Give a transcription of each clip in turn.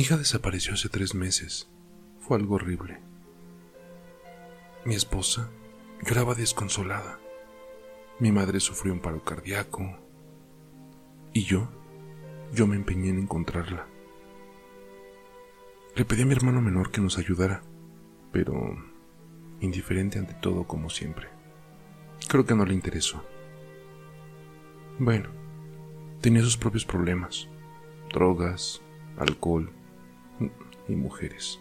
Mi hija desapareció hace tres meses. Fue algo horrible. Mi esposa lloraba desconsolada. Mi madre sufrió un paro cardíaco. Y yo, yo me empeñé en encontrarla. Le pedí a mi hermano menor que nos ayudara, pero indiferente ante todo como siempre. Creo que no le interesó. Bueno, tenía sus propios problemas. Drogas, alcohol, y mujeres.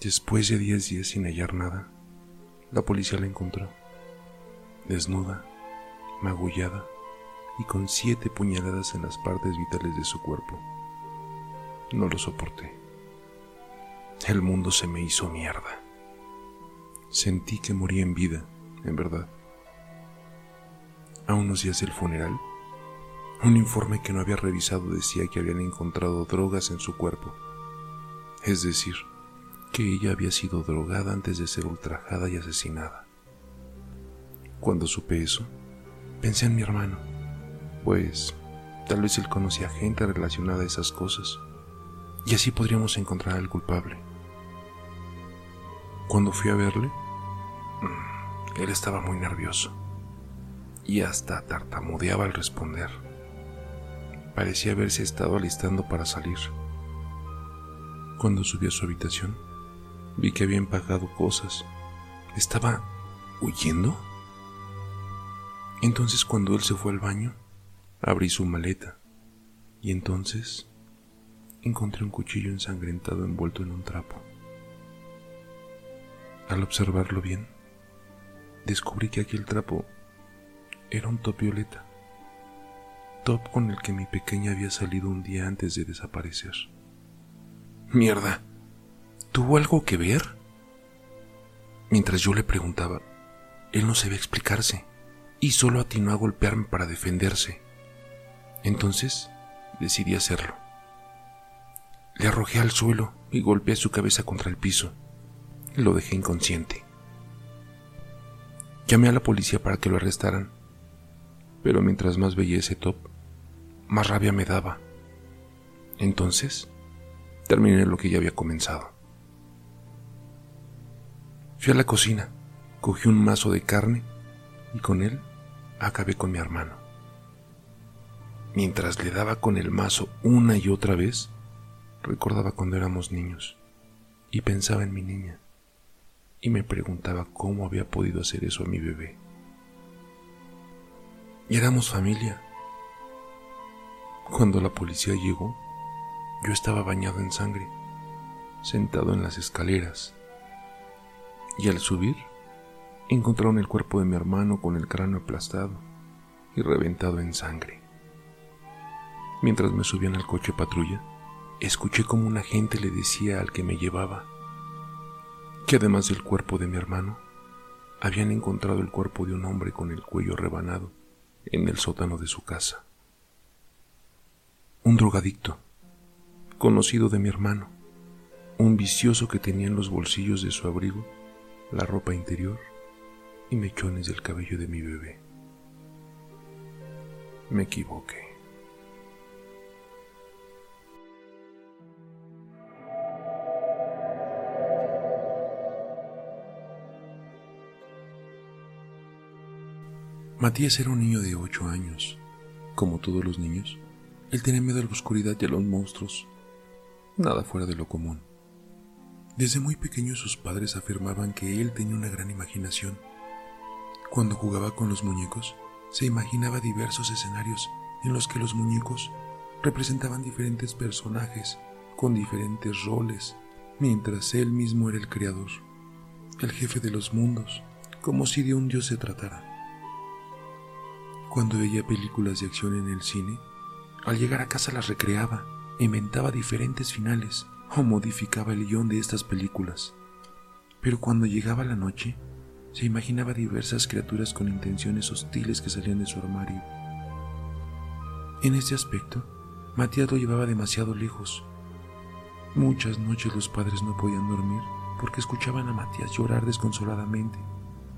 Después de diez días sin hallar nada, la policía la encontró, desnuda, magullada y con siete puñaladas en las partes vitales de su cuerpo. No lo soporté. El mundo se me hizo mierda. Sentí que moría en vida, en verdad. A unos días del funeral, un informe que no había revisado decía que habían encontrado drogas en su cuerpo es decir, que ella había sido drogada antes de ser ultrajada y asesinada. Cuando supe eso, pensé en mi hermano, pues tal vez él conocía gente relacionada a esas cosas, y así podríamos encontrar al culpable. Cuando fui a verle, mm, él estaba muy nervioso y hasta tartamudeaba al responder. Parecía haberse estado alistando para salir. Cuando subí a su habitación, vi que había empacado cosas. ¿Estaba huyendo? Entonces cuando él se fue al baño, abrí su maleta y entonces encontré un cuchillo ensangrentado envuelto en un trapo. Al observarlo bien, descubrí que aquel trapo era un top violeta, top con el que mi pequeña había salido un día antes de desaparecer. Mierda. ¿Tuvo algo que ver? Mientras yo le preguntaba, él no sabía explicarse y solo atinó a golpearme para defenderse. Entonces decidí hacerlo. Le arrojé al suelo y golpeé su cabeza contra el piso. Lo dejé inconsciente. Llamé a la policía para que lo arrestaran, pero mientras más veía ese top, más rabia me daba. Entonces terminé lo que ya había comenzado. Fui a la cocina, cogí un mazo de carne y con él acabé con mi hermano. Mientras le daba con el mazo una y otra vez, recordaba cuando éramos niños y pensaba en mi niña y me preguntaba cómo había podido hacer eso a mi bebé. Y éramos familia. Cuando la policía llegó, yo estaba bañado en sangre, sentado en las escaleras, y al subir, encontraron el cuerpo de mi hermano con el cráneo aplastado y reventado en sangre. Mientras me subían al coche patrulla, escuché como un agente le decía al que me llevaba que además del cuerpo de mi hermano, habían encontrado el cuerpo de un hombre con el cuello rebanado en el sótano de su casa. Un drogadicto conocido de mi hermano, un vicioso que tenía en los bolsillos de su abrigo la ropa interior y mechones del cabello de mi bebé. Me equivoqué. Matías era un niño de ocho años. Como todos los niños, él tenía miedo a la oscuridad y a los monstruos, nada fuera de lo común. Desde muy pequeño sus padres afirmaban que él tenía una gran imaginación. Cuando jugaba con los muñecos, se imaginaba diversos escenarios en los que los muñecos representaban diferentes personajes con diferentes roles, mientras él mismo era el creador, el jefe de los mundos, como si de un dios se tratara. Cuando veía películas de acción en el cine, al llegar a casa las recreaba inventaba diferentes finales o modificaba el guion de estas películas. Pero cuando llegaba la noche, se imaginaba diversas criaturas con intenciones hostiles que salían de su armario. En este aspecto, Matías lo llevaba demasiado lejos. Muchas noches los padres no podían dormir porque escuchaban a Matías llorar desconsoladamente,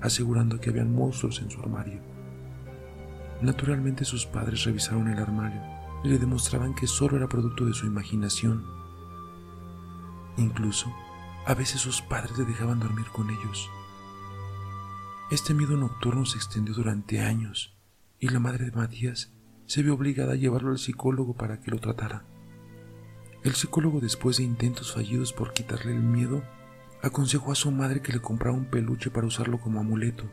asegurando que habían monstruos en su armario. Naturalmente sus padres revisaron el armario le demostraban que solo era producto de su imaginación Incluso, a veces sus padres le dejaban dormir con ellos. Este miedo nocturno se extendió durante años y la madre de Matías se vio obligada a llevarlo al psicólogo para que lo tratara. El psicólogo, después de intentos fallidos por quitarle el miedo, aconsejó a su madre que le comprara un peluche para usarlo como amuleto,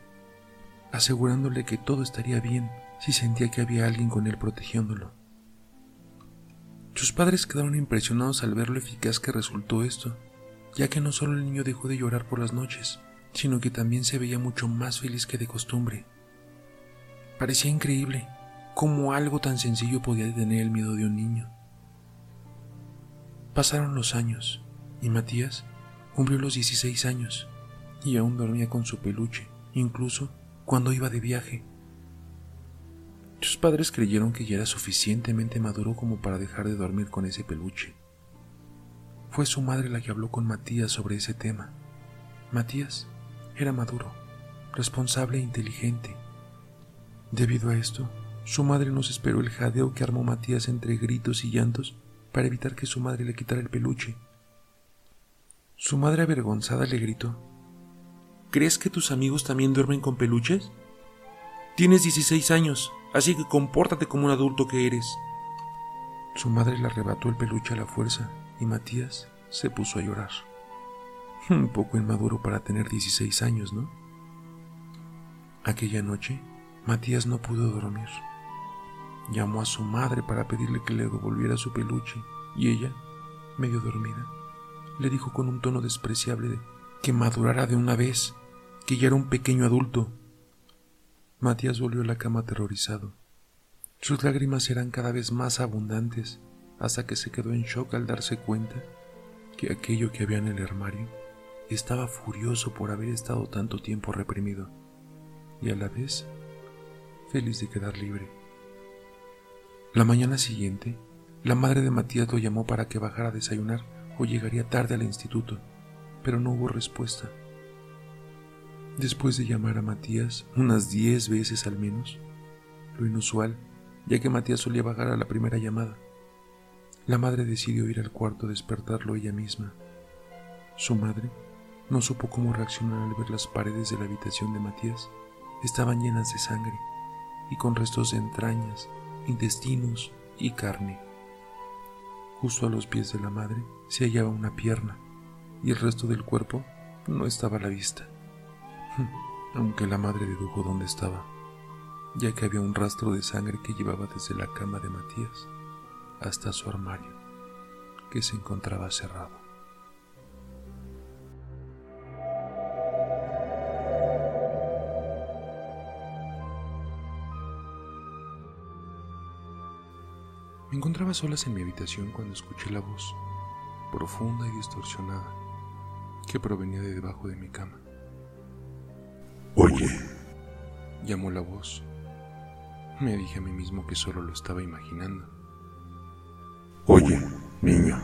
asegurándole que todo estaría bien si sentía que había alguien con él protegiéndolo. Sus padres quedaron impresionados al ver lo eficaz que resultó esto, ya que no solo el niño dejó de llorar por las noches, sino que también se veía mucho más feliz que de costumbre. Parecía increíble cómo algo tan sencillo podía detener el miedo de un niño. Pasaron los años y Matías cumplió los 16 años y aún dormía con su peluche, incluso cuando iba de viaje. Sus padres creyeron que ya era suficientemente maduro como para dejar de dormir con ese peluche. Fue su madre la que habló con Matías sobre ese tema. Matías era maduro, responsable e inteligente. Debido a esto, su madre nos esperó el jadeo que armó Matías entre gritos y llantos para evitar que su madre le quitara el peluche. Su madre avergonzada le gritó, ¿Crees que tus amigos también duermen con peluches? Tienes 16 años, así que compórtate como un adulto que eres. Su madre le arrebató el peluche a la fuerza y Matías se puso a llorar. Un poco inmaduro para tener 16 años, ¿no? Aquella noche, Matías no pudo dormir. Llamó a su madre para pedirle que le devolviera su peluche y ella, medio dormida, le dijo con un tono despreciable que madurara de una vez, que ya era un pequeño adulto. Matías volvió a la cama aterrorizado. Sus lágrimas eran cada vez más abundantes hasta que se quedó en shock al darse cuenta que aquello que había en el armario estaba furioso por haber estado tanto tiempo reprimido y a la vez feliz de quedar libre. La mañana siguiente, la madre de Matías lo llamó para que bajara a desayunar o llegaría tarde al instituto, pero no hubo respuesta. Después de llamar a Matías unas diez veces al menos, lo inusual, ya que Matías solía bajar a la primera llamada, la madre decidió ir al cuarto a despertarlo ella misma. Su madre no supo cómo reaccionar al ver las paredes de la habitación de Matías. Estaban llenas de sangre y con restos de entrañas, intestinos y carne. Justo a los pies de la madre se hallaba una pierna y el resto del cuerpo no estaba a la vista. Aunque la madre dedujo dónde estaba, ya que había un rastro de sangre que llevaba desde la cama de Matías hasta su armario, que se encontraba cerrado. Me encontraba solas en mi habitación cuando escuché la voz, profunda y distorsionada, que provenía de debajo de mi cama. Llamó la voz. Me dije a mí mismo que solo lo estaba imaginando. Oye, niño,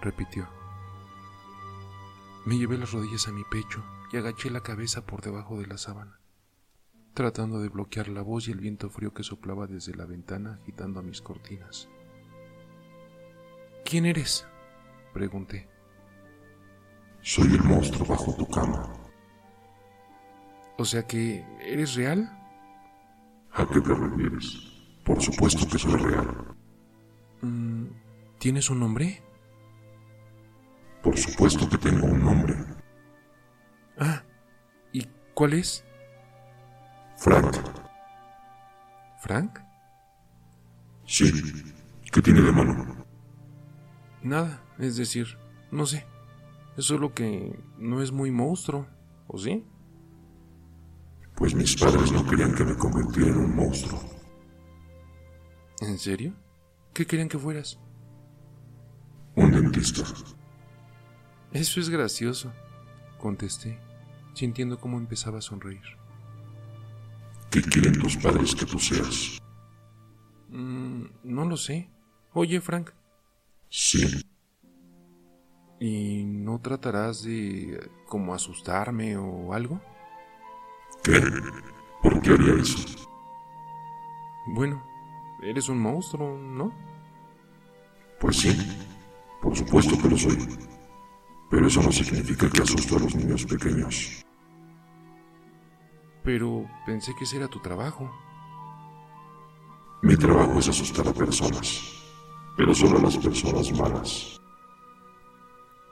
repitió. Me llevé las rodillas a mi pecho y agaché la cabeza por debajo de la sábana tratando de bloquear la voz y el viento frío que soplaba desde la ventana agitando a mis cortinas. ¿Quién eres? pregunté. Soy el monstruo bajo tu cama. O sea que, ¿eres real? ¿A qué te refieres? Por supuesto que soy real. Mm, ¿Tienes un nombre? Por supuesto que tengo un nombre. Ah, ¿y cuál es? Frank. ¿Frank? Sí. ¿Qué tiene de malo? Nada, es decir, no sé. Es solo que no es muy monstruo, ¿o sí? Pues mis padres no querían que me convirtiera en un monstruo. ¿En serio? ¿Qué querían que fueras? Un dentista. Eso es gracioso, contesté, sintiendo cómo empezaba a sonreír. ¿Qué quieren tus padres que tú seas? Mm, no lo sé. Oye, Frank. Sí. ¿Y no tratarás de como asustarme o algo? ¿Qué? ¿Por qué haría eso? Bueno, eres un monstruo, ¿no? Pues sí, por supuesto que lo soy. Pero eso no significa que asusto a los niños pequeños. Pero pensé que ese era tu trabajo. Mi trabajo es asustar a personas, pero solo a las personas malas.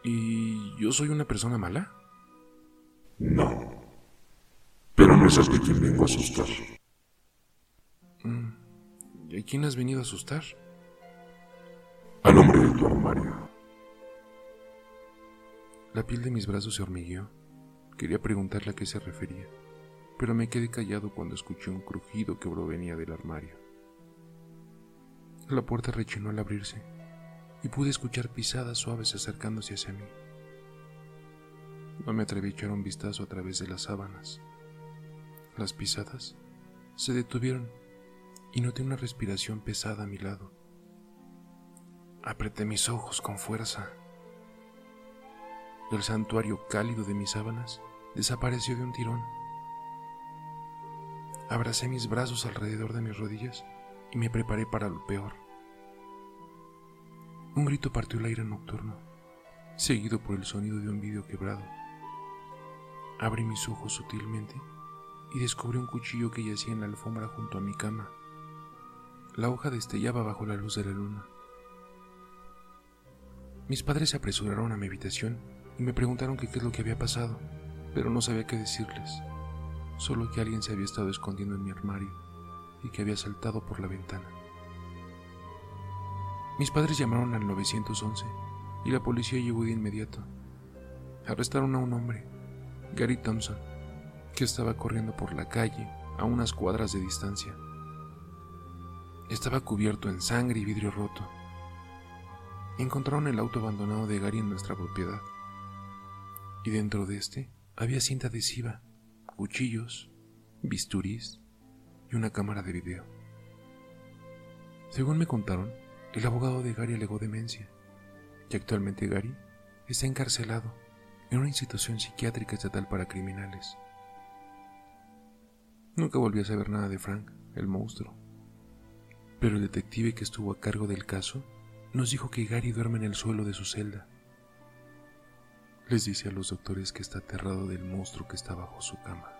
¿Y yo soy una persona mala? No. Pero no es a quien vengo a asustar. Mm, ¿Y a quién has venido a asustar? Al hombre de tu armario. La piel de mis brazos se hormigueó. Quería preguntarle a qué se refería, pero me quedé callado cuando escuché un crujido que provenía del armario. La puerta rechinó al abrirse y pude escuchar pisadas suaves acercándose hacia mí. No me atreví a echar un vistazo a través de las sábanas. Las pisadas se detuvieron y noté una respiración pesada a mi lado. Apreté mis ojos con fuerza. El santuario cálido de mis sábanas desapareció de un tirón. Abracé mis brazos alrededor de mis rodillas y me preparé para lo peor. Un grito partió el aire nocturno, seguido por el sonido de un vidrio quebrado. Abrí mis ojos sutilmente y descubrí un cuchillo que yacía en la alfombra junto a mi cama. La hoja destellaba bajo la luz de la luna. Mis padres se apresuraron a mi habitación y me preguntaron qué es lo que había pasado, pero no sabía qué decirles, solo que alguien se había estado escondiendo en mi armario y que había saltado por la ventana. Mis padres llamaron al 911 y la policía llegó de inmediato. Arrestaron a un hombre, Gary Thompson, que estaba corriendo por la calle a unas cuadras de distancia. Estaba cubierto en sangre y vidrio roto. Encontraron el auto abandonado de Gary en nuestra propiedad. Y dentro de este había cinta adhesiva, cuchillos, bisturís y una cámara de video. Según me contaron, el abogado de Gary alegó demencia y actualmente Gary está encarcelado en una institución psiquiátrica estatal para criminales. Nunca volví a saber nada de Frank, el monstruo, pero el detective que estuvo a cargo del caso nos dijo que Gary duerme en el suelo de su celda. Les dice a los doctores que está aterrado del monstruo que está bajo su cama.